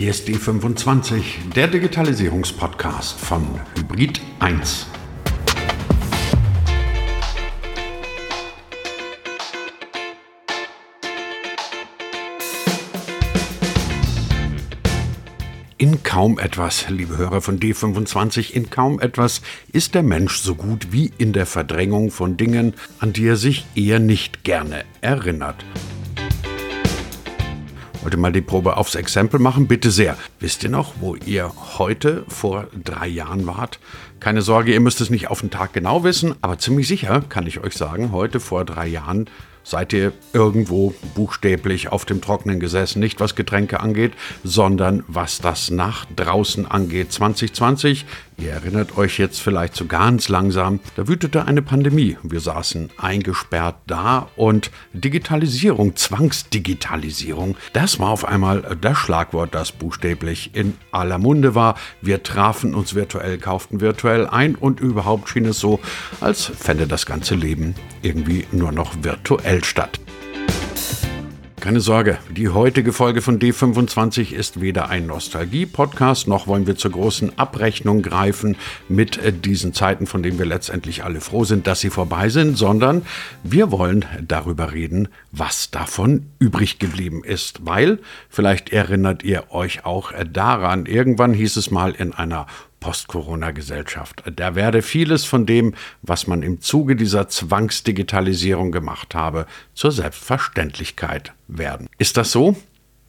Hier ist D25, der Digitalisierungspodcast von Hybrid 1. In kaum etwas, liebe Hörer von D25, in kaum etwas ist der Mensch so gut wie in der Verdrängung von Dingen, an die er sich eher nicht gerne erinnert. Wollt ihr mal die Probe aufs Exempel machen? Bitte sehr. Wisst ihr noch, wo ihr heute vor drei Jahren wart? Keine Sorge, ihr müsst es nicht auf den Tag genau wissen, aber ziemlich sicher kann ich euch sagen, heute vor drei Jahren seid ihr irgendwo buchstäblich auf dem Trockenen gesessen, nicht was Getränke angeht, sondern was das nach draußen angeht. 2020, ihr erinnert euch jetzt vielleicht so ganz langsam, da wütete eine Pandemie. Wir saßen eingesperrt da und Digitalisierung, Zwangsdigitalisierung, das war auf einmal das Schlagwort, das buchstäblich in aller Munde war. Wir trafen uns virtuell, kauften virtuell ein und überhaupt schien es so, als fände das ganze Leben irgendwie nur noch virtuell statt. Keine Sorge, die heutige Folge von D25 ist weder ein Nostalgie-Podcast, noch wollen wir zur großen Abrechnung greifen mit äh, diesen Zeiten, von denen wir letztendlich alle froh sind, dass sie vorbei sind, sondern wir wollen darüber reden, was davon übrig geblieben ist. Weil, vielleicht erinnert ihr euch auch äh, daran, irgendwann hieß es mal in einer Post-Corona-Gesellschaft. Da werde vieles von dem, was man im Zuge dieser Zwangsdigitalisierung gemacht habe, zur Selbstverständlichkeit werden. Ist das so?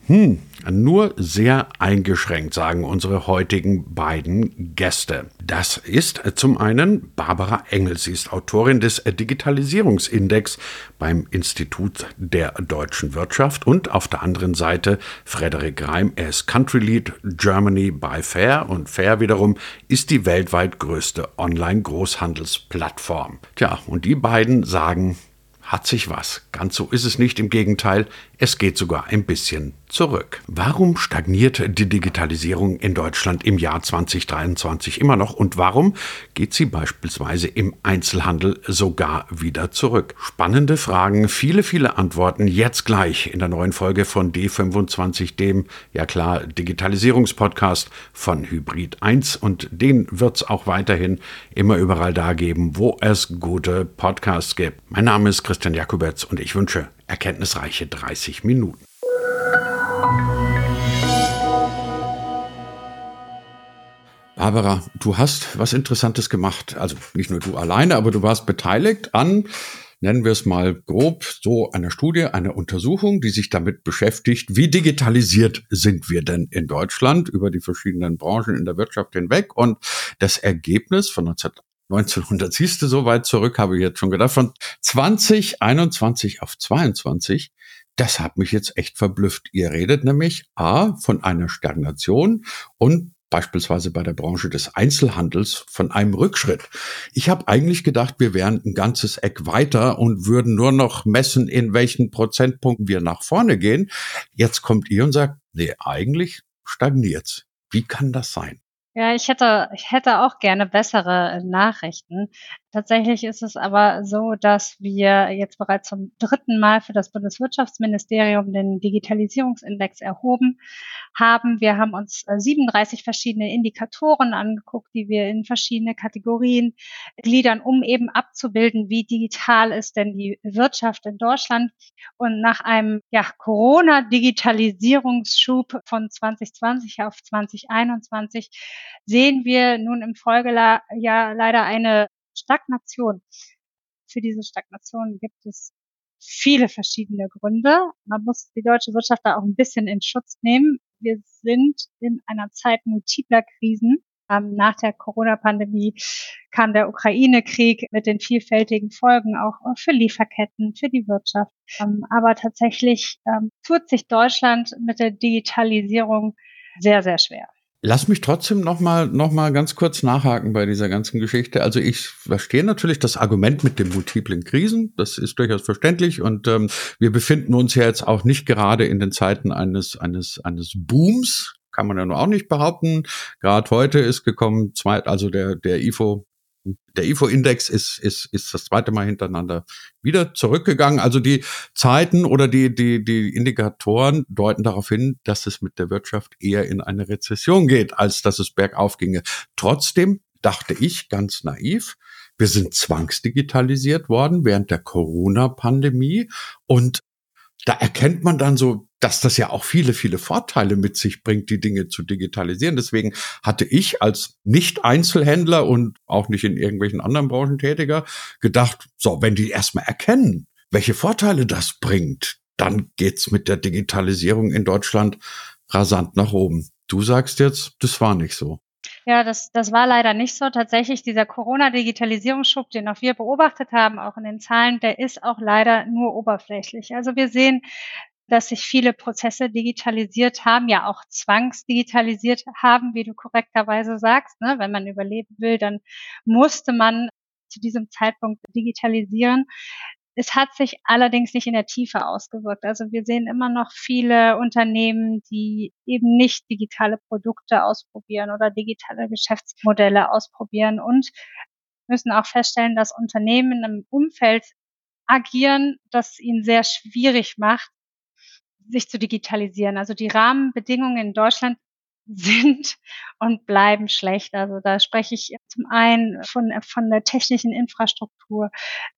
Hm, nur sehr eingeschränkt, sagen unsere heutigen beiden Gäste. Das ist zum einen Barbara Engel. Sie ist Autorin des Digitalisierungsindex beim Institut der deutschen Wirtschaft und auf der anderen Seite Frederik Reim. Er ist Country Lead Germany by Fair und Fair wiederum ist die weltweit größte Online-Großhandelsplattform. Tja, und die beiden sagen, hat sich was. Ganz so ist es nicht, im Gegenteil, es geht sogar ein bisschen zurück. Warum stagniert die Digitalisierung in Deutschland im Jahr 2023 immer noch und warum geht sie beispielsweise im Einzelhandel sogar wieder zurück? Spannende Fragen, viele, viele Antworten jetzt gleich in der neuen Folge von D25, dem, ja klar, Digitalisierungspodcast von Hybrid 1 und den wird es auch weiterhin immer überall da geben, wo es gute Podcasts gibt. Mein Name ist Christian Jakubetz und ich wünsche erkenntnisreiche 30 Minuten. Barbara, du hast was Interessantes gemacht. Also nicht nur du alleine, aber du warst beteiligt an, nennen wir es mal grob, so einer Studie, einer Untersuchung, die sich damit beschäftigt, wie digitalisiert sind wir denn in Deutschland über die verschiedenen Branchen in der Wirtschaft hinweg. Und das Ergebnis von 19 1900 siehst du so weit zurück, habe ich jetzt schon gedacht, von 2021 auf 22. Das hat mich jetzt echt verblüfft. Ihr redet nämlich A von einer Stagnation und beispielsweise bei der Branche des Einzelhandels von einem Rückschritt. Ich habe eigentlich gedacht, wir wären ein ganzes Eck weiter und würden nur noch messen, in welchen Prozentpunkten wir nach vorne gehen. Jetzt kommt ihr und sagt, nee, eigentlich stagniert's. Wie kann das sein? Ja, ich hätte, ich hätte auch gerne bessere Nachrichten. Tatsächlich ist es aber so, dass wir jetzt bereits zum dritten Mal für das Bundeswirtschaftsministerium den Digitalisierungsindex erhoben haben. Wir haben uns 37 äh, verschiedene Indikatoren angeguckt, die wir in verschiedene Kategorien gliedern, um eben abzubilden, wie digital ist denn die Wirtschaft in Deutschland. Und nach einem ja, Corona-Digitalisierungsschub von 2020 auf 2021 sehen wir nun im Folgejahr leider eine Stagnation. Für diese Stagnation gibt es viele verschiedene Gründe. Man muss die deutsche Wirtschaft da auch ein bisschen in Schutz nehmen. Wir sind in einer Zeit multipler Krisen. Ähm, nach der Corona-Pandemie kam der Ukraine-Krieg mit den vielfältigen Folgen auch für Lieferketten, für die Wirtschaft. Ähm, aber tatsächlich ähm, tut sich Deutschland mit der Digitalisierung sehr, sehr schwer. Lass mich trotzdem noch mal, noch mal ganz kurz nachhaken bei dieser ganzen Geschichte. Also ich verstehe natürlich das Argument mit den multiplen Krisen. Das ist durchaus verständlich. Und ähm, wir befinden uns ja jetzt auch nicht gerade in den Zeiten eines, eines, eines Booms. Kann man ja nur auch nicht behaupten. Gerade heute ist gekommen, zwei, also der, der IFO Der IFO-Index ist, ist, ist das zweite Mal hintereinander wieder zurückgegangen. Also die Zeiten oder die, die, die Indikatoren deuten darauf hin, dass es mit der Wirtschaft eher in eine Rezession geht, als dass es bergauf ginge. Trotzdem dachte ich ganz naiv, wir sind zwangsdigitalisiert worden während der Corona-Pandemie und da erkennt man dann so, dass das ja auch viele, viele Vorteile mit sich bringt, die Dinge zu digitalisieren. Deswegen hatte ich als Nicht-Einzelhändler und auch nicht in irgendwelchen anderen Branchen tätiger gedacht, so, wenn die erstmal erkennen, welche Vorteile das bringt, dann geht's mit der Digitalisierung in Deutschland rasant nach oben. Du sagst jetzt, das war nicht so. Ja, das, das war leider nicht so. Tatsächlich dieser Corona-Digitalisierungsschub, den auch wir beobachtet haben, auch in den Zahlen, der ist auch leider nur oberflächlich. Also wir sehen, dass sich viele Prozesse digitalisiert haben, ja auch zwangsdigitalisiert haben, wie du korrekterweise sagst. Ne? Wenn man überleben will, dann musste man zu diesem Zeitpunkt digitalisieren. Es hat sich allerdings nicht in der Tiefe ausgewirkt. Also wir sehen immer noch viele Unternehmen, die eben nicht digitale Produkte ausprobieren oder digitale Geschäftsmodelle ausprobieren und müssen auch feststellen, dass Unternehmen in einem Umfeld agieren, das ihnen sehr schwierig macht, sich zu digitalisieren. Also die Rahmenbedingungen in Deutschland sind und bleiben schlecht. Also da spreche ich zum einen von, von der technischen Infrastruktur.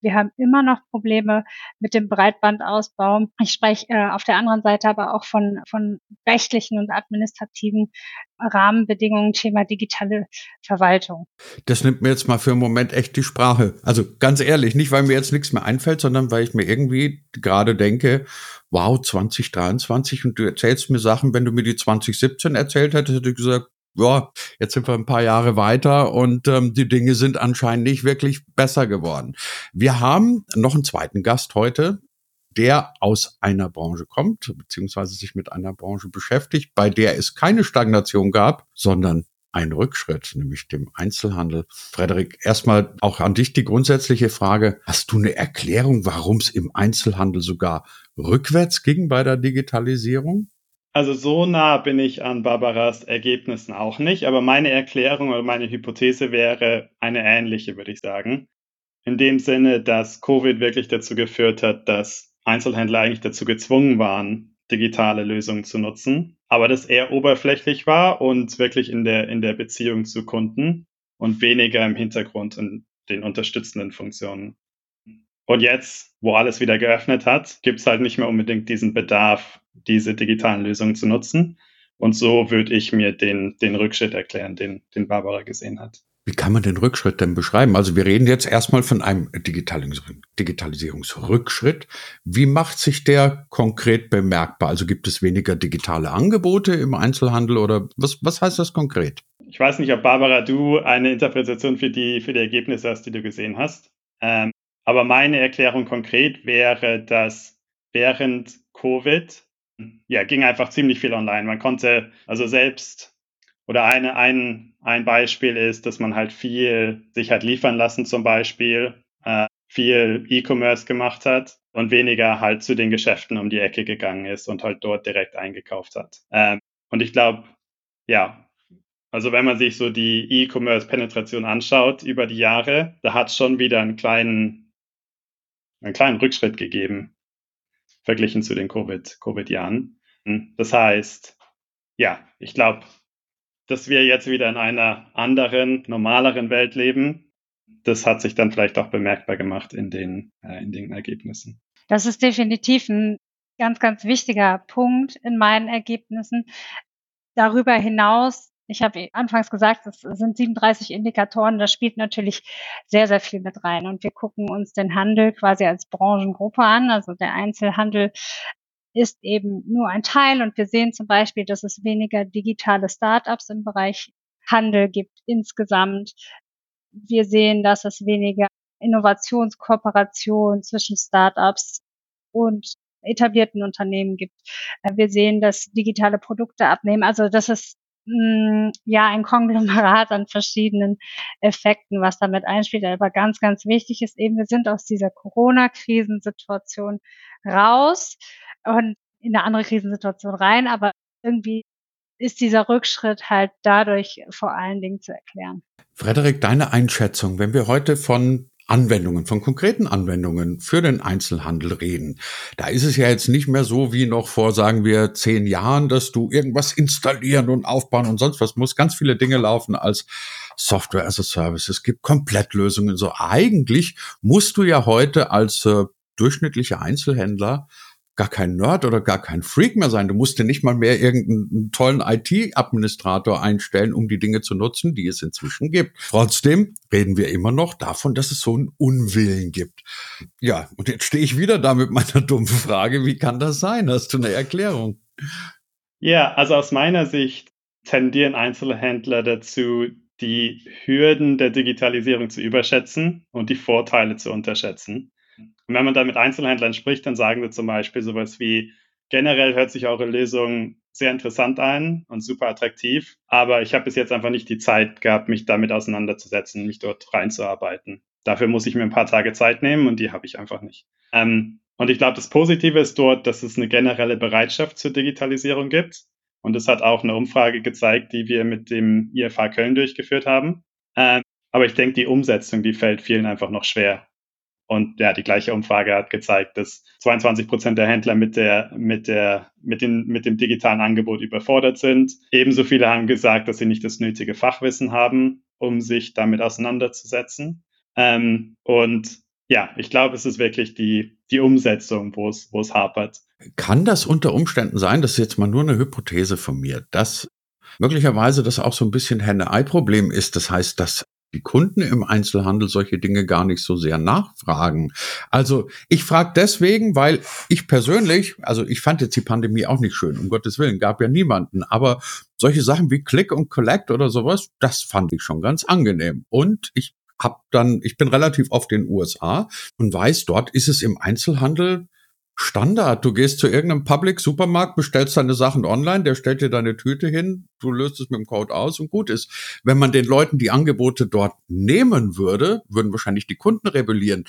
Wir haben immer noch Probleme mit dem Breitbandausbau. Ich spreche äh, auf der anderen Seite aber auch von, von rechtlichen und administrativen Rahmenbedingungen, Thema digitale Verwaltung. Das nimmt mir jetzt mal für einen Moment echt die Sprache. Also ganz ehrlich, nicht weil mir jetzt nichts mehr einfällt, sondern weil ich mir irgendwie gerade denke, wow, 2023 und du erzählst mir Sachen, wenn du mir die 2017 erzählt hättest, hätte ich gesagt, ja, jetzt sind wir ein paar Jahre weiter und ähm, die Dinge sind anscheinend nicht wirklich besser geworden. Wir haben noch einen zweiten Gast heute, der aus einer Branche kommt, beziehungsweise sich mit einer Branche beschäftigt, bei der es keine Stagnation gab, sondern ein Rückschritt, nämlich dem Einzelhandel. Frederik, erstmal auch an dich die grundsätzliche Frage. Hast du eine Erklärung, warum es im Einzelhandel sogar rückwärts ging bei der Digitalisierung? Also so nah bin ich an Barbaras Ergebnissen auch nicht, aber meine Erklärung oder meine Hypothese wäre eine ähnliche, würde ich sagen. In dem Sinne, dass Covid wirklich dazu geführt hat, dass Einzelhändler eigentlich dazu gezwungen waren, digitale Lösungen zu nutzen, aber das eher oberflächlich war und wirklich in der, in der Beziehung zu Kunden und weniger im Hintergrund in den unterstützenden Funktionen. Und jetzt, wo alles wieder geöffnet hat, gibt es halt nicht mehr unbedingt diesen Bedarf, diese digitalen Lösungen zu nutzen. Und so würde ich mir den, den Rückschritt erklären, den, den Barbara gesehen hat. Wie kann man den Rückschritt denn beschreiben? Also wir reden jetzt erstmal von einem Digitalis Digitalisierungsrückschritt. Wie macht sich der konkret bemerkbar? Also gibt es weniger digitale Angebote im Einzelhandel oder was, was heißt das konkret? Ich weiß nicht, ob Barbara, du eine Interpretation für die, für die Ergebnisse hast, die du gesehen hast. Aber meine Erklärung konkret wäre, dass während Covid, ja, ging einfach ziemlich viel online. Man konnte also selbst oder eine, ein, ein Beispiel ist, dass man halt viel sich hat liefern lassen zum Beispiel, äh, viel E-Commerce gemacht hat und weniger halt zu den Geschäften um die Ecke gegangen ist und halt dort direkt eingekauft hat. Ähm, und ich glaube, ja, also wenn man sich so die E-Commerce-Penetration anschaut über die Jahre, da hat schon wieder einen kleinen, einen kleinen Rückschritt gegeben, verglichen zu den Covid-Jahren. Covid das heißt, ja, ich glaube, dass wir jetzt wieder in einer anderen, normaleren Welt leben, das hat sich dann vielleicht auch bemerkbar gemacht in den, äh, in den Ergebnissen. Das ist definitiv ein ganz, ganz wichtiger Punkt in meinen Ergebnissen. Darüber hinaus, ich habe anfangs gesagt, es sind 37 Indikatoren, da spielt natürlich sehr, sehr viel mit rein. Und wir gucken uns den Handel quasi als Branchengruppe an. Also der Einzelhandel ist eben nur ein Teil. Und wir sehen zum Beispiel, dass es weniger digitale Startups im Bereich Handel gibt insgesamt. Wir sehen, dass es weniger Innovationskooperation zwischen Startups und etablierten Unternehmen gibt. Wir sehen, dass digitale Produkte abnehmen. Also das ist ja ein Konglomerat an verschiedenen Effekten, was damit einspielt. Aber ganz, ganz wichtig ist eben, wir sind aus dieser Corona-Krisensituation raus und in eine andere Krisensituation rein, aber irgendwie ist dieser Rückschritt halt dadurch vor allen Dingen zu erklären. Frederik, deine Einschätzung, wenn wir heute von Anwendungen, von konkreten Anwendungen für den Einzelhandel reden. Da ist es ja jetzt nicht mehr so wie noch vor, sagen wir, zehn Jahren, dass du irgendwas installieren und aufbauen und sonst was muss. Ganz viele Dinge laufen als Software as a Service. Es gibt Komplettlösungen. So eigentlich musst du ja heute als äh, durchschnittlicher Einzelhändler gar kein Nerd oder gar kein Freak mehr sein. Du musst dir nicht mal mehr irgendeinen tollen IT-Administrator einstellen, um die Dinge zu nutzen, die es inzwischen gibt. Trotzdem reden wir immer noch davon, dass es so einen Unwillen gibt. Ja, und jetzt stehe ich wieder da mit meiner dummen Frage, wie kann das sein? Hast du eine Erklärung? Ja, also aus meiner Sicht tendieren Einzelhändler dazu, die Hürden der Digitalisierung zu überschätzen und die Vorteile zu unterschätzen. Und wenn man da mit Einzelhändlern spricht, dann sagen sie zum Beispiel sowas wie, generell hört sich eure Lösung sehr interessant an und super attraktiv, aber ich habe bis jetzt einfach nicht die Zeit gehabt, mich damit auseinanderzusetzen, mich dort reinzuarbeiten. Dafür muss ich mir ein paar Tage Zeit nehmen und die habe ich einfach nicht. Ähm, und ich glaube, das Positive ist dort, dass es eine generelle Bereitschaft zur Digitalisierung gibt. Und das hat auch eine Umfrage gezeigt, die wir mit dem IFA Köln durchgeführt haben. Ähm, aber ich denke, die Umsetzung, die fällt vielen einfach noch schwer. Und ja, die gleiche Umfrage hat gezeigt, dass 22 Prozent der Händler mit der, mit der, mit den, mit dem digitalen Angebot überfordert sind. Ebenso viele haben gesagt, dass sie nicht das nötige Fachwissen haben, um sich damit auseinanderzusetzen. Ähm, und ja, ich glaube, es ist wirklich die, die Umsetzung, wo es, wo es hapert. Kann das unter Umständen sein, das ist jetzt mal nur eine Hypothese von mir, dass möglicherweise das auch so ein bisschen Henne-Ei-Problem ist. Das heißt, dass die Kunden im Einzelhandel solche Dinge gar nicht so sehr nachfragen. Also ich frage deswegen, weil ich persönlich, also ich fand jetzt die Pandemie auch nicht schön, um Gottes Willen, gab ja niemanden, aber solche Sachen wie Click und Collect oder sowas, das fand ich schon ganz angenehm. Und ich hab dann, ich bin relativ oft in den USA und weiß, dort ist es im Einzelhandel Standard. Du gehst zu irgendeinem Public Supermarkt, bestellst deine Sachen online, der stellt dir deine Tüte hin, du löst es mit dem Code aus und gut ist. Wenn man den Leuten die Angebote dort nehmen würde, würden wahrscheinlich die Kunden rebellieren.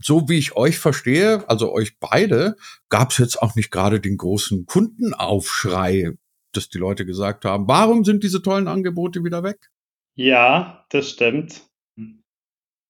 So wie ich euch verstehe, also euch beide, gab es jetzt auch nicht gerade den großen Kundenaufschrei, dass die Leute gesagt haben, warum sind diese tollen Angebote wieder weg? Ja, das stimmt.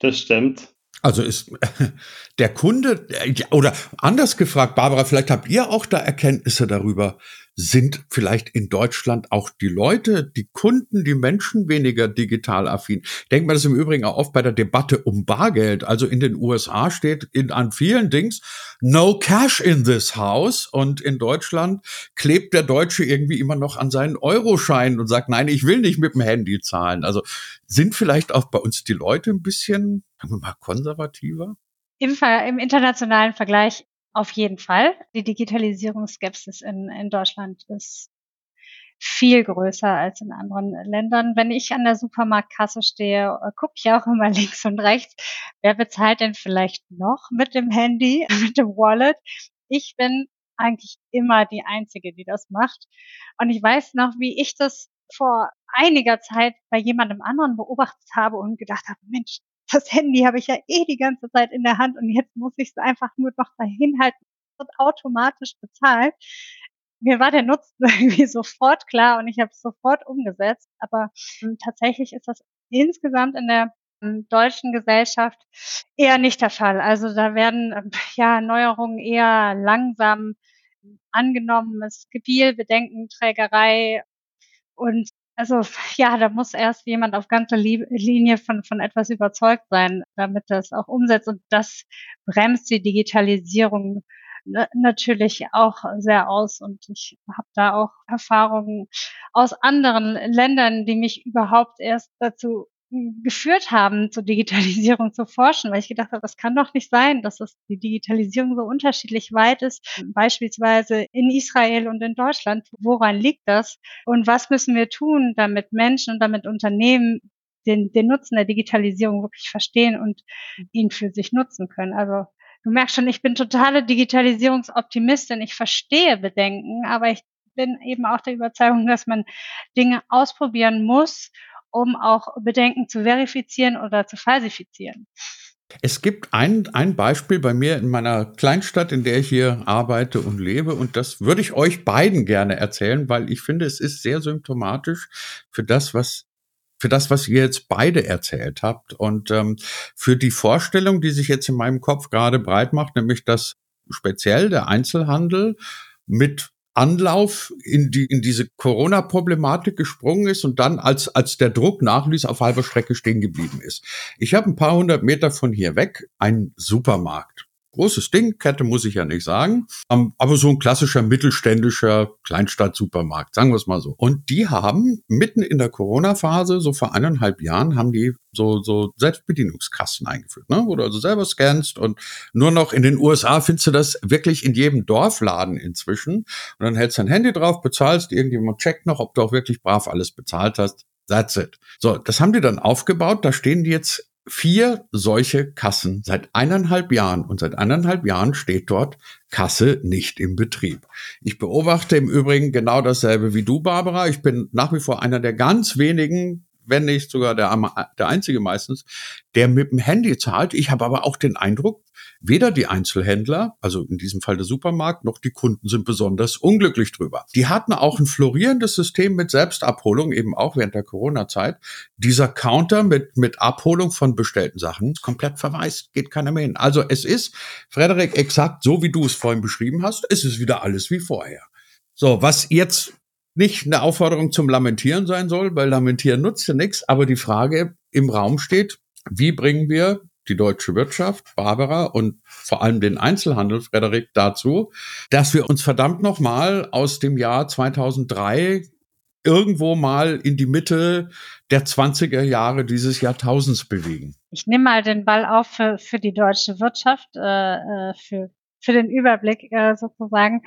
Das stimmt. Also ist der Kunde, oder anders gefragt, Barbara, vielleicht habt ihr auch da Erkenntnisse darüber, sind vielleicht in Deutschland auch die Leute, die Kunden, die Menschen weniger digital affin? Denkt man das im Übrigen auch oft bei der Debatte um Bargeld. Also in den USA steht in, an vielen Dings no cash in this house und in Deutschland klebt der Deutsche irgendwie immer noch an seinen Euroschein und sagt, nein, ich will nicht mit dem Handy zahlen. Also sind vielleicht auch bei uns die Leute ein bisschen, sagen wir mal, konservativer? Im, Im internationalen Vergleich auf jeden Fall. Die Digitalisierungsskepsis in, in Deutschland ist viel größer als in anderen Ländern. Wenn ich an der Supermarktkasse stehe, äh, gucke ich auch immer links und rechts, wer bezahlt denn vielleicht noch mit dem Handy, mit dem Wallet. Ich bin eigentlich immer die Einzige, die das macht. Und ich weiß noch, wie ich das vor einiger Zeit bei jemandem anderen beobachtet habe und gedacht habe, Mensch, das Handy habe ich ja eh die ganze Zeit in der Hand und jetzt muss ich es einfach nur noch dahin halten und automatisch bezahlt. Mir war der Nutzen irgendwie sofort klar und ich habe es sofort umgesetzt. Aber ähm, tatsächlich ist das insgesamt in der ähm, deutschen Gesellschaft eher nicht der Fall. Also da werden ähm, ja Neuerungen eher langsam angenommen. Es gibt viel Bedenkenträgerei und also ja, da muss erst jemand auf ganzer Linie von, von etwas überzeugt sein, damit das auch umsetzt. Und das bremst die Digitalisierung natürlich auch sehr aus. Und ich habe da auch Erfahrungen aus anderen Ländern, die mich überhaupt erst dazu geführt haben, zur Digitalisierung zu forschen, weil ich gedacht habe, das kann doch nicht sein, dass es die Digitalisierung so unterschiedlich weit ist, beispielsweise in Israel und in Deutschland. Woran liegt das? Und was müssen wir tun, damit Menschen und damit Unternehmen den, den Nutzen der Digitalisierung wirklich verstehen und ihn für sich nutzen können? Also du merkst schon, ich bin totale Digitalisierungsoptimistin. Ich verstehe Bedenken, aber ich bin eben auch der Überzeugung, dass man Dinge ausprobieren muss um auch Bedenken zu verifizieren oder zu falsifizieren. Es gibt ein, ein Beispiel bei mir in meiner Kleinstadt, in der ich hier arbeite und lebe, und das würde ich euch beiden gerne erzählen, weil ich finde, es ist sehr symptomatisch für das, was für das, was ihr jetzt beide erzählt habt und ähm, für die Vorstellung, die sich jetzt in meinem Kopf gerade breit macht, nämlich dass speziell der Einzelhandel mit Anlauf in, die, in diese Corona-Problematik gesprungen ist und dann, als, als der Druck nachließ, auf halber Strecke stehen geblieben ist. Ich habe ein paar hundert Meter von hier weg einen Supermarkt. Großes Ding, Kette muss ich ja nicht sagen, aber so ein klassischer mittelständischer Kleinstadt-Supermarkt, sagen wir es mal so. Und die haben mitten in der Corona-Phase, so vor eineinhalb Jahren, haben die so, so Selbstbedienungskassen eingeführt, ne? wo du also selber scannst und nur noch in den USA findest du das wirklich in jedem Dorfladen inzwischen. Und dann hältst dein Handy drauf, bezahlst, irgendjemand checkt noch, ob du auch wirklich brav alles bezahlt hast. That's it. So, das haben die dann aufgebaut. Da stehen die jetzt vier solche Kassen seit eineinhalb Jahren und seit eineinhalb Jahren steht dort Kasse nicht im Betrieb. Ich beobachte im Übrigen genau dasselbe wie du, Barbara. Ich bin nach wie vor einer der ganz wenigen wenn nicht sogar der, der einzige meistens, der mit dem Handy zahlt. Ich habe aber auch den Eindruck, weder die Einzelhändler, also in diesem Fall der Supermarkt, noch die Kunden sind besonders unglücklich drüber. Die hatten auch ein florierendes System mit Selbstabholung, eben auch während der Corona-Zeit. Dieser Counter mit, mit Abholung von bestellten Sachen ist komplett verwaist, geht keiner mehr hin. Also es ist, Frederik, exakt so, wie du es vorhin beschrieben hast, es ist wieder alles wie vorher. So, was jetzt nicht eine Aufforderung zum Lamentieren sein soll, weil Lamentieren nutzt ja nichts, aber die Frage im Raum steht, wie bringen wir die deutsche Wirtschaft, Barbara und vor allem den Einzelhandel, Frederik, dazu, dass wir uns verdammt nochmal aus dem Jahr 2003 irgendwo mal in die Mitte der 20er Jahre dieses Jahrtausends bewegen. Ich nehme mal den Ball auf für, für die deutsche Wirtschaft, äh, äh für, für den Überblick äh, sozusagen.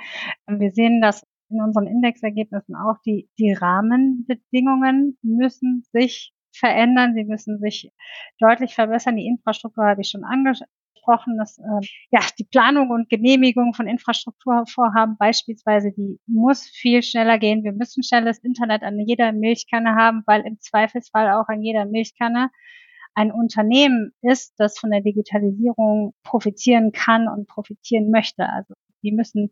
Wir sehen, dass in unseren Indexergebnissen auch, die, die Rahmenbedingungen müssen sich verändern, sie müssen sich deutlich verbessern. Die Infrastruktur habe ich schon angesprochen, dass äh, ja die Planung und Genehmigung von Infrastrukturvorhaben beispielsweise, die muss viel schneller gehen. Wir müssen schnelles Internet an jeder Milchkanne haben, weil im Zweifelsfall auch an jeder Milchkanne ein Unternehmen ist, das von der Digitalisierung profitieren kann und profitieren möchte. Also die müssen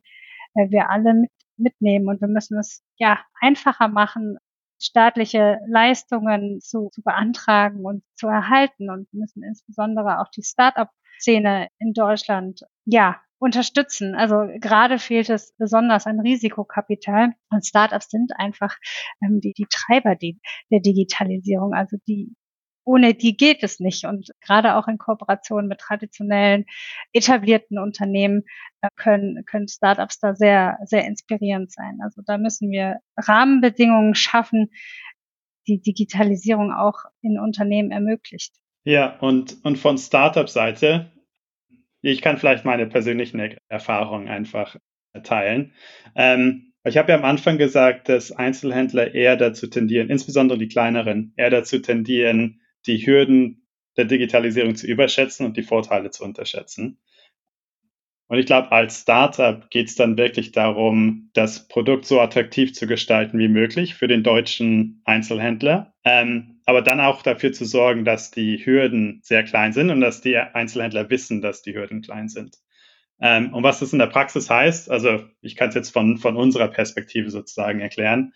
äh, wir alle mit mitnehmen und wir müssen es ja einfacher machen, staatliche Leistungen zu, zu beantragen und zu erhalten und müssen insbesondere auch die Start-up-Szene in Deutschland ja unterstützen. Also gerade fehlt es besonders an Risikokapital und Startups sind einfach ähm, die, die Treiber die, der Digitalisierung, also die ohne die geht es nicht. Und gerade auch in Kooperation mit traditionellen, etablierten Unternehmen äh, können, können Startups da sehr, sehr inspirierend sein. Also da müssen wir Rahmenbedingungen schaffen, die Digitalisierung auch in Unternehmen ermöglicht. Ja, und, und von Startup-Seite, ich kann vielleicht meine persönlichen Erfahrungen einfach teilen. Ähm, ich habe ja am Anfang gesagt, dass Einzelhändler eher dazu tendieren, insbesondere die kleineren, eher dazu tendieren, die Hürden der Digitalisierung zu überschätzen und die Vorteile zu unterschätzen. Und ich glaube, als Startup geht es dann wirklich darum, das Produkt so attraktiv zu gestalten wie möglich für den deutschen Einzelhändler, ähm, aber dann auch dafür zu sorgen, dass die Hürden sehr klein sind und dass die Einzelhändler wissen, dass die Hürden klein sind. Ähm, und was das in der Praxis heißt, also ich kann es jetzt von, von unserer Perspektive sozusagen erklären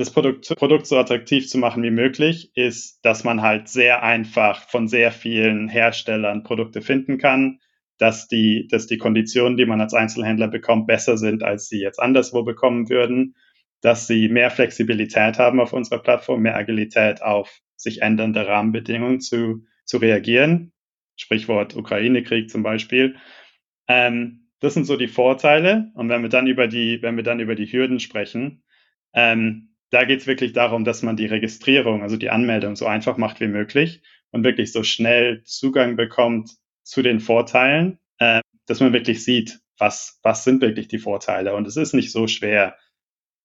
das Produkt, Produkt so attraktiv zu machen wie möglich, ist, dass man halt sehr einfach von sehr vielen Herstellern Produkte finden kann, dass die, dass die Konditionen, die man als Einzelhändler bekommt, besser sind, als sie jetzt anderswo bekommen würden, dass sie mehr Flexibilität haben auf unserer Plattform, mehr Agilität auf sich ändernde Rahmenbedingungen zu, zu reagieren. Sprichwort Ukraine-Krieg zum Beispiel. Ähm, das sind so die Vorteile. Und wenn wir dann über die, wenn wir dann über die Hürden sprechen, ähm, da geht es wirklich darum, dass man die Registrierung, also die Anmeldung so einfach macht wie möglich und wirklich so schnell Zugang bekommt zu den Vorteilen, äh, dass man wirklich sieht, was, was sind wirklich die Vorteile. Und es ist nicht so schwer,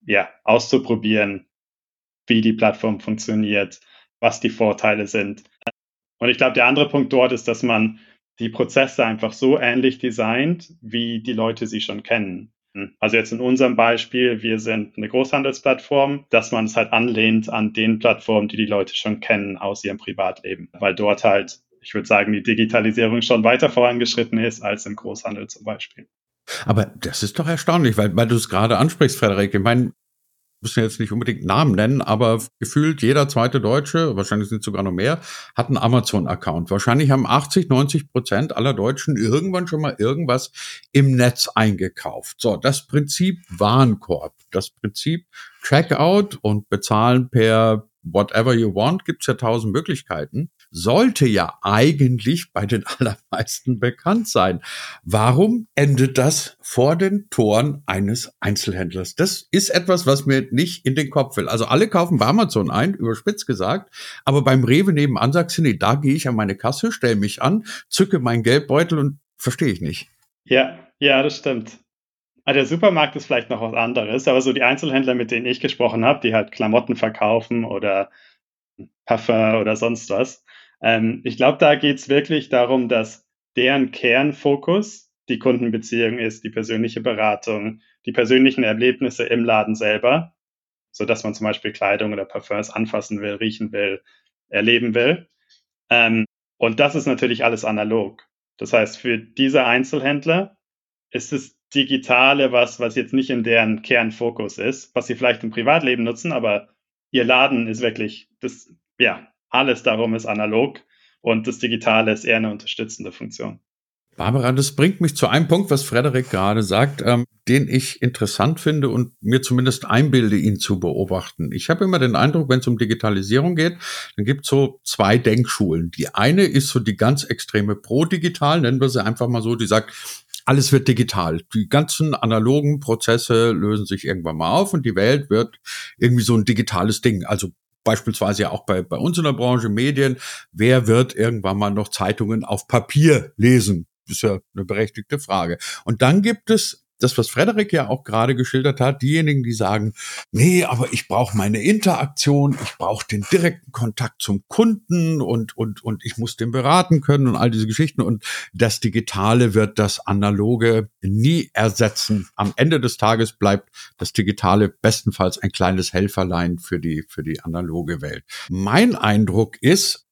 ja, auszuprobieren, wie die Plattform funktioniert, was die Vorteile sind. Und ich glaube, der andere Punkt dort ist, dass man die Prozesse einfach so ähnlich designt, wie die Leute sie schon kennen. Also jetzt in unserem Beispiel, wir sind eine Großhandelsplattform, dass man es halt anlehnt an den Plattformen, die die Leute schon kennen aus ihrem Privatleben, weil dort halt ich würde sagen, die Digitalisierung schon weiter vorangeschritten ist als im Großhandel zum Beispiel. Aber das ist doch erstaunlich, weil, weil du es gerade ansprichst, Frederik. Ich meine, müssen jetzt nicht unbedingt Namen nennen, aber gefühlt jeder zweite Deutsche, wahrscheinlich sind es sogar noch mehr, hat einen Amazon-Account. Wahrscheinlich haben 80, 90 Prozent aller Deutschen irgendwann schon mal irgendwas im Netz eingekauft. So, das Prinzip Warenkorb, das Prinzip Checkout und bezahlen per whatever you want, gibt's ja tausend Möglichkeiten, sollte ja eigentlich bei den allermeisten bekannt sein. Warum endet das vor den Toren eines Einzelhändlers? Das ist etwas, was mir nicht in den Kopf will. Also alle kaufen bei Amazon ein, überspitzt gesagt, aber beim Rewe nebenan sagst du, nee, da gehe ich an meine Kasse, stelle mich an, zücke meinen Geldbeutel und verstehe ich nicht. Ja, ja, das stimmt. Ah, der Supermarkt ist vielleicht noch was anderes, aber so die Einzelhändler, mit denen ich gesprochen habe, die halt Klamotten verkaufen oder Parfum oder sonst was, ähm, ich glaube, da geht es wirklich darum, dass deren Kernfokus die Kundenbeziehung ist, die persönliche Beratung, die persönlichen Erlebnisse im Laden selber, so dass man zum Beispiel Kleidung oder Parfums anfassen will, riechen will, erleben will. Ähm, und das ist natürlich alles analog. Das heißt, für diese Einzelhändler ist es Digitale was, was jetzt nicht in deren Kernfokus ist, was sie vielleicht im Privatleben nutzen, aber ihr Laden ist wirklich, das, ja, alles darum ist analog und das Digitale ist eher eine unterstützende Funktion. Barbara, das bringt mich zu einem Punkt, was Frederik gerade sagt, ähm, den ich interessant finde und mir zumindest einbilde, ihn zu beobachten. Ich habe immer den Eindruck, wenn es um Digitalisierung geht, dann gibt es so zwei Denkschulen. Die eine ist so die ganz extreme Pro-Digital, nennen wir sie einfach mal so, die sagt, alles wird digital. Die ganzen analogen Prozesse lösen sich irgendwann mal auf und die Welt wird irgendwie so ein digitales Ding. Also beispielsweise ja auch bei, bei uns in der Branche Medien. Wer wird irgendwann mal noch Zeitungen auf Papier lesen? Das ist ja eine berechtigte Frage. Und dann gibt es das, was Frederik ja auch gerade geschildert hat, diejenigen, die sagen, nee, aber ich brauche meine Interaktion, ich brauche den direkten Kontakt zum Kunden und, und, und ich muss den beraten können und all diese Geschichten. Und das Digitale wird das Analoge nie ersetzen. Am Ende des Tages bleibt das Digitale bestenfalls ein kleines Helferlein für die, für die analoge Welt. Mein Eindruck ist,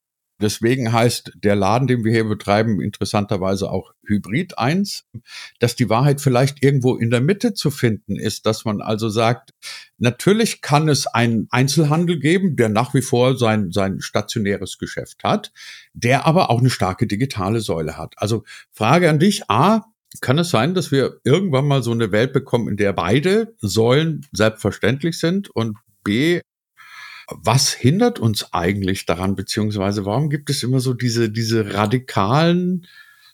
Deswegen heißt der Laden, den wir hier betreiben, interessanterweise auch Hybrid 1, dass die Wahrheit vielleicht irgendwo in der Mitte zu finden ist, dass man also sagt, natürlich kann es einen Einzelhandel geben, der nach wie vor sein, sein stationäres Geschäft hat, der aber auch eine starke digitale Säule hat. Also Frage an dich, A, kann es sein, dass wir irgendwann mal so eine Welt bekommen, in der beide Säulen selbstverständlich sind? Und B, was hindert uns eigentlich daran, beziehungsweise warum gibt es immer so diese, diese radikalen,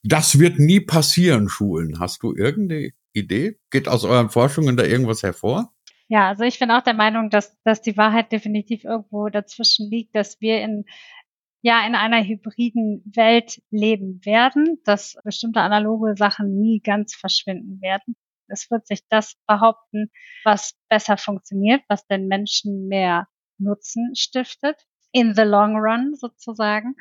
das wird nie passieren, Schulen? Hast du irgendeine Idee? Geht aus euren Forschungen da irgendwas hervor? Ja, also ich bin auch der Meinung, dass, dass die Wahrheit definitiv irgendwo dazwischen liegt, dass wir in ja in einer hybriden Welt leben werden, dass bestimmte analoge Sachen nie ganz verschwinden werden. Es wird sich das behaupten, was besser funktioniert, was den Menschen mehr Nutzen stiftet, in the long run sozusagen.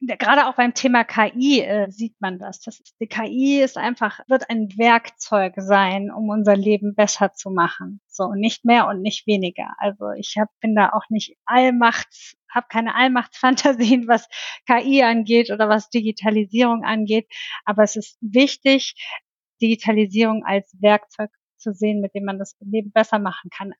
Gerade auch beim Thema KI äh, sieht man das. das die KI ist einfach, wird ein Werkzeug sein, um unser Leben besser zu machen. So, nicht mehr und nicht weniger. Also ich hab, bin da auch nicht allmachts, habe keine Allmachtsfantasien, was KI angeht oder was Digitalisierung angeht. Aber es ist wichtig, Digitalisierung als Werkzeug zu sehen, mit dem man das Leben besser machen kann.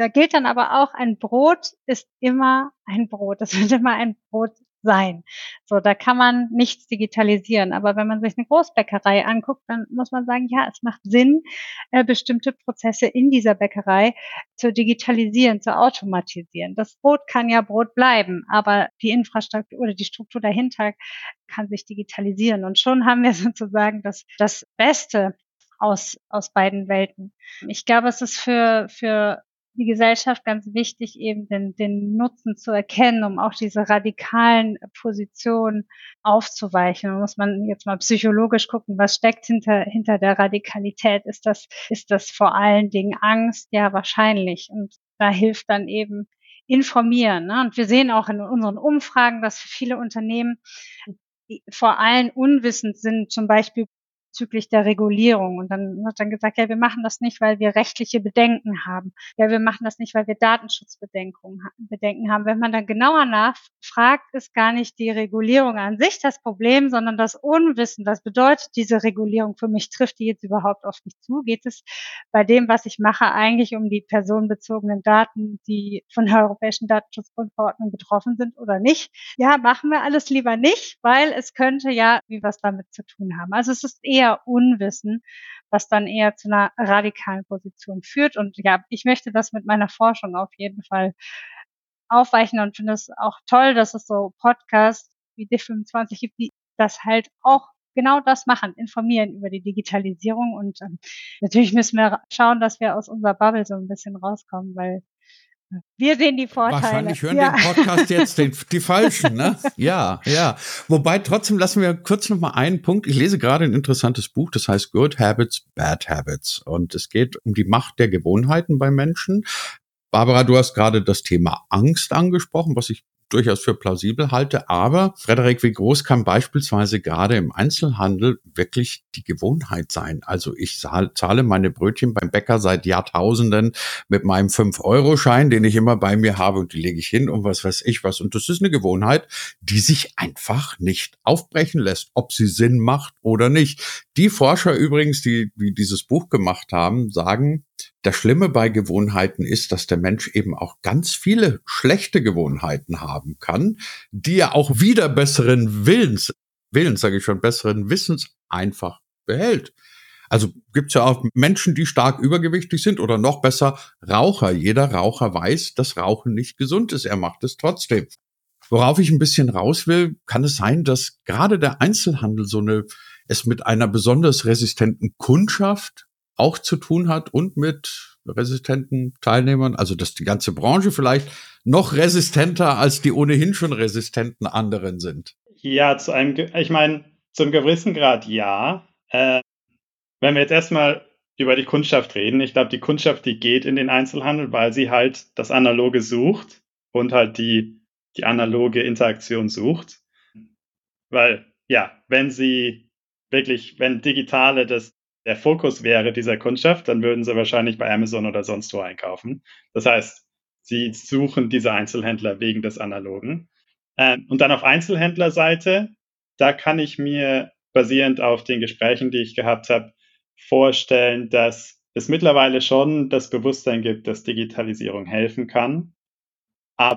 Da gilt dann aber auch, ein Brot ist immer ein Brot. Das wird immer ein Brot sein. So, da kann man nichts digitalisieren. Aber wenn man sich eine Großbäckerei anguckt, dann muss man sagen, ja, es macht Sinn, äh, bestimmte Prozesse in dieser Bäckerei zu digitalisieren, zu automatisieren. Das Brot kann ja Brot bleiben, aber die Infrastruktur oder die Struktur dahinter kann sich digitalisieren. Und schon haben wir sozusagen das, das Beste aus, aus beiden Welten. Ich glaube, es ist für, für die Gesellschaft ganz wichtig, eben den, den Nutzen zu erkennen, um auch diese radikalen Positionen aufzuweichen. Da muss man jetzt mal psychologisch gucken, was steckt hinter, hinter der Radikalität? Ist das, ist das vor allen Dingen Angst? Ja, wahrscheinlich. Und da hilft dann eben informieren. Ne? Und wir sehen auch in unseren Umfragen, dass viele Unternehmen vor allem unwissend sind, zum Beispiel bezüglich der Regulierung. Und dann wird dann gesagt, ja, wir machen das nicht, weil wir rechtliche Bedenken haben. Ja, wir machen das nicht, weil wir Datenschutzbedenken Bedenken haben. Wenn man dann genauer nachfragt, ist gar nicht die Regulierung an sich das Problem, sondern das Unwissen. Was bedeutet diese Regulierung für mich? Trifft die jetzt überhaupt auf mich zu? Geht es bei dem, was ich mache, eigentlich um die personenbezogenen Daten, die von der Europäischen Datenschutzgrundverordnung betroffen sind oder nicht? Ja, machen wir alles lieber nicht, weil es könnte ja wie was damit zu tun haben. Also es ist eher eher Unwissen, was dann eher zu einer radikalen Position führt. Und ja, ich möchte das mit meiner Forschung auf jeden Fall aufweichen und finde es auch toll, dass es so Podcasts wie D25 gibt, die das halt auch genau das machen, informieren über die Digitalisierung. Und ähm, natürlich müssen wir schauen, dass wir aus unserer Bubble so ein bisschen rauskommen, weil wir sehen die Vorteile. Wahrscheinlich hören ja. den Podcast jetzt den, die Falschen, ne? Ja, ja. Wobei trotzdem lassen wir kurz noch mal einen Punkt. Ich lese gerade ein interessantes Buch, das heißt Good Habits, Bad Habits. Und es geht um die Macht der Gewohnheiten bei Menschen. Barbara, du hast gerade das Thema Angst angesprochen, was ich durchaus für plausibel halte. Aber Frederik, wie groß kann beispielsweise gerade im Einzelhandel wirklich die Gewohnheit sein? Also ich zahle meine Brötchen beim Bäcker seit Jahrtausenden mit meinem 5-Euro-Schein, den ich immer bei mir habe und die lege ich hin und was weiß ich was. Und das ist eine Gewohnheit, die sich einfach nicht aufbrechen lässt, ob sie Sinn macht oder nicht. Die Forscher übrigens, die, die dieses Buch gemacht haben, sagen, das Schlimme bei Gewohnheiten ist, dass der Mensch eben auch ganz viele schlechte Gewohnheiten haben kann, die er auch wieder besseren Willens, Willens sage ich schon, besseren Wissens einfach behält. Also gibt's ja auch Menschen, die stark übergewichtig sind oder noch besser Raucher. Jeder Raucher weiß, dass Rauchen nicht gesund ist. Er macht es trotzdem. Worauf ich ein bisschen raus will, kann es sein, dass gerade der Einzelhandel so eine, es mit einer besonders resistenten Kundschaft auch zu tun hat und mit resistenten Teilnehmern, also dass die ganze Branche vielleicht noch resistenter als die ohnehin schon resistenten anderen sind. Ja, zu einem, ich meine, zum gewissen Grad ja. Äh, wenn wir jetzt erstmal über die Kundschaft reden, ich glaube, die Kundschaft, die geht in den Einzelhandel, weil sie halt das Analoge sucht und halt die, die analoge Interaktion sucht. Weil, ja, wenn sie wirklich, wenn Digitale das der Fokus wäre dieser Kundschaft, dann würden sie wahrscheinlich bei Amazon oder sonst wo einkaufen. Das heißt, sie suchen diese Einzelhändler wegen des Analogen. Ähm, und dann auf Einzelhändlerseite, da kann ich mir basierend auf den Gesprächen, die ich gehabt habe, vorstellen, dass es mittlerweile schon das Bewusstsein gibt, dass Digitalisierung helfen kann. Aber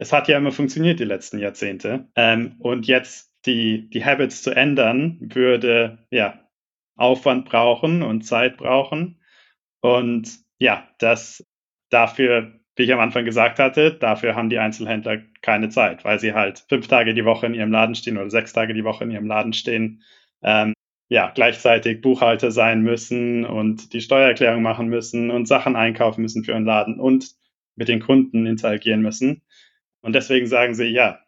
es hat ja immer funktioniert die letzten Jahrzehnte. Ähm, und jetzt die, die Habits zu ändern, würde ja Aufwand brauchen und Zeit brauchen. Und ja, das dafür, wie ich am Anfang gesagt hatte, dafür haben die Einzelhändler keine Zeit, weil sie halt fünf Tage die Woche in ihrem Laden stehen oder sechs Tage die Woche in ihrem Laden stehen. Ähm, ja, gleichzeitig Buchhalter sein müssen und die Steuererklärung machen müssen und Sachen einkaufen müssen für ihren Laden und mit den Kunden interagieren müssen. Und deswegen sagen sie, ja,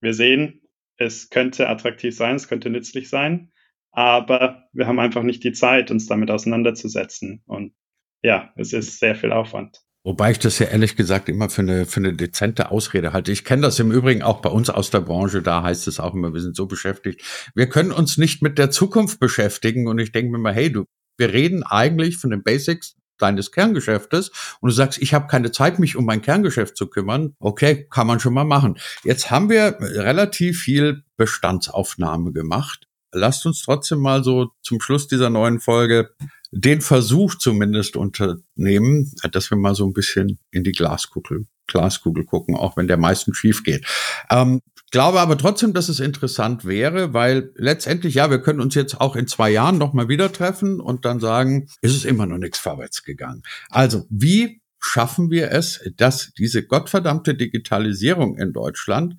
wir sehen, es könnte attraktiv sein, es könnte nützlich sein, aber wir haben einfach nicht die Zeit, uns damit auseinanderzusetzen. Und ja, es ist sehr viel Aufwand. Wobei ich das ja ehrlich gesagt immer für eine, für eine dezente Ausrede halte. Ich kenne das im Übrigen auch bei uns aus der Branche, da heißt es auch immer, wir sind so beschäftigt. Wir können uns nicht mit der Zukunft beschäftigen und ich denke mir mal, hey, du, wir reden eigentlich von den Basics deines Kerngeschäftes und du sagst, ich habe keine Zeit, mich um mein Kerngeschäft zu kümmern. Okay, kann man schon mal machen. Jetzt haben wir relativ viel Bestandsaufnahme gemacht lasst uns trotzdem mal so zum Schluss dieser neuen Folge den Versuch zumindest unternehmen, dass wir mal so ein bisschen in die Glaskugel, Glaskugel gucken, auch wenn der meisten schief geht. Ähm, glaube aber trotzdem, dass es interessant wäre, weil letztendlich, ja, wir können uns jetzt auch in zwei Jahren nochmal wieder treffen und dann sagen, ist es immer noch nichts vorwärts gegangen. Also, wie schaffen wir es, dass diese gottverdammte Digitalisierung in Deutschland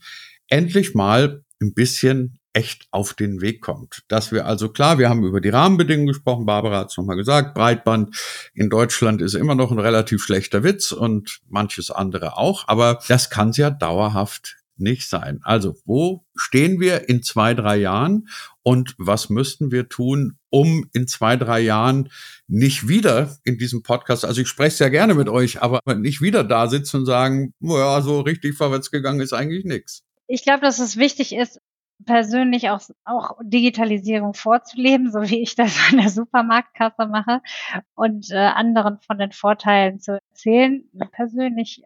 endlich mal ein bisschen echt auf den Weg kommt. Dass wir also klar, wir haben über die Rahmenbedingungen gesprochen, Barbara hat es nochmal gesagt, Breitband in Deutschland ist immer noch ein relativ schlechter Witz und manches andere auch, aber das kann es ja dauerhaft nicht sein. Also wo stehen wir in zwei, drei Jahren und was müssten wir tun, um in zwei, drei Jahren nicht wieder in diesem Podcast, also ich spreche sehr gerne mit euch, aber nicht wieder da sitzen und sagen, ja, so richtig vorwärts gegangen ist eigentlich nichts. Ich glaube, dass es wichtig ist, persönlich auch, auch Digitalisierung vorzuleben, so wie ich das an der Supermarktkasse mache und äh, anderen von den Vorteilen zu erzählen, persönlich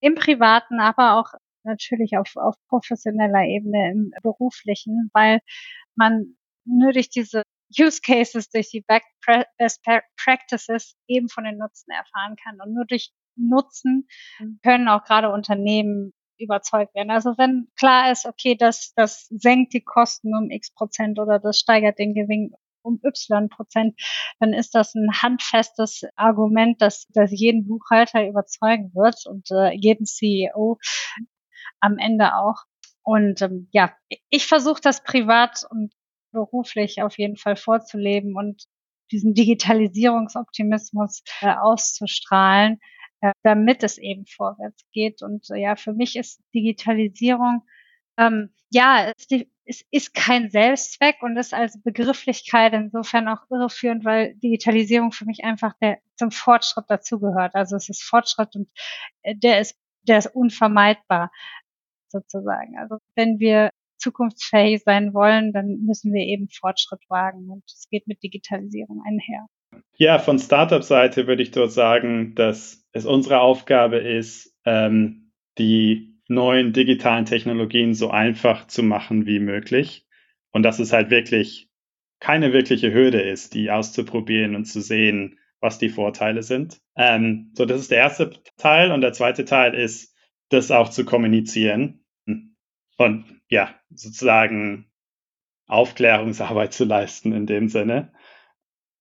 im Privaten, aber auch natürlich auf, auf professioneller Ebene im beruflichen, weil man nur durch diese Use Cases, durch die Best Practices eben von den Nutzen erfahren kann. Und nur durch Nutzen können auch gerade Unternehmen überzeugt werden. Also wenn klar ist, okay, das, das senkt die Kosten um x Prozent oder das steigert den Gewinn um y Prozent, dann ist das ein handfestes Argument, das, das jeden Buchhalter überzeugen wird und äh, jeden CEO am Ende auch. Und ähm, ja, ich versuche das privat und beruflich auf jeden Fall vorzuleben und diesen Digitalisierungsoptimismus äh, auszustrahlen, damit es eben vorwärts geht. Und äh, ja, für mich ist Digitalisierung ähm, ja, es, es ist kein Selbstzweck und ist als Begrifflichkeit insofern auch irreführend, weil Digitalisierung für mich einfach der zum Fortschritt dazugehört. Also es ist Fortschritt und äh, der ist der ist unvermeidbar sozusagen. Also wenn wir zukunftsfähig sein wollen, dann müssen wir eben Fortschritt wagen und es geht mit Digitalisierung einher. Ja, von Startup-Seite würde ich dort sagen, dass es unsere Aufgabe ist, ähm, die neuen digitalen Technologien so einfach zu machen wie möglich und dass es halt wirklich keine wirkliche Hürde ist, die auszuprobieren und zu sehen, was die Vorteile sind. Ähm, so, das ist der erste Teil und der zweite Teil ist, das auch zu kommunizieren und ja, sozusagen Aufklärungsarbeit zu leisten in dem Sinne.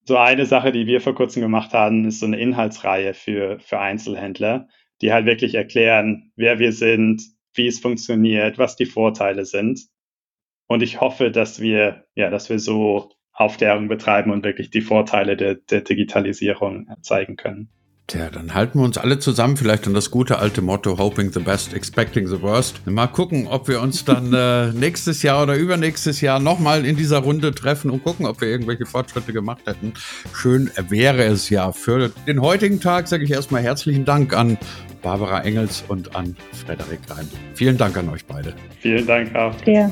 So eine Sache, die wir vor kurzem gemacht haben, ist so eine Inhaltsreihe für, für Einzelhändler, die halt wirklich erklären, wer wir sind, wie es funktioniert, was die Vorteile sind. Und ich hoffe, dass wir, ja, dass wir so Aufklärung betreiben und wirklich die Vorteile der, der Digitalisierung zeigen können. Tja, dann halten wir uns alle zusammen, vielleicht an das gute alte Motto Hoping the best, expecting the worst. Mal gucken, ob wir uns dann äh, nächstes Jahr oder übernächstes Jahr nochmal in dieser Runde treffen und gucken, ob wir irgendwelche Fortschritte gemacht hätten. Schön wäre es ja. Für den heutigen Tag sage ich erstmal herzlichen Dank an Barbara Engels und an Frederik Reim. Vielen Dank an euch beide. Vielen Dank auch. Ja.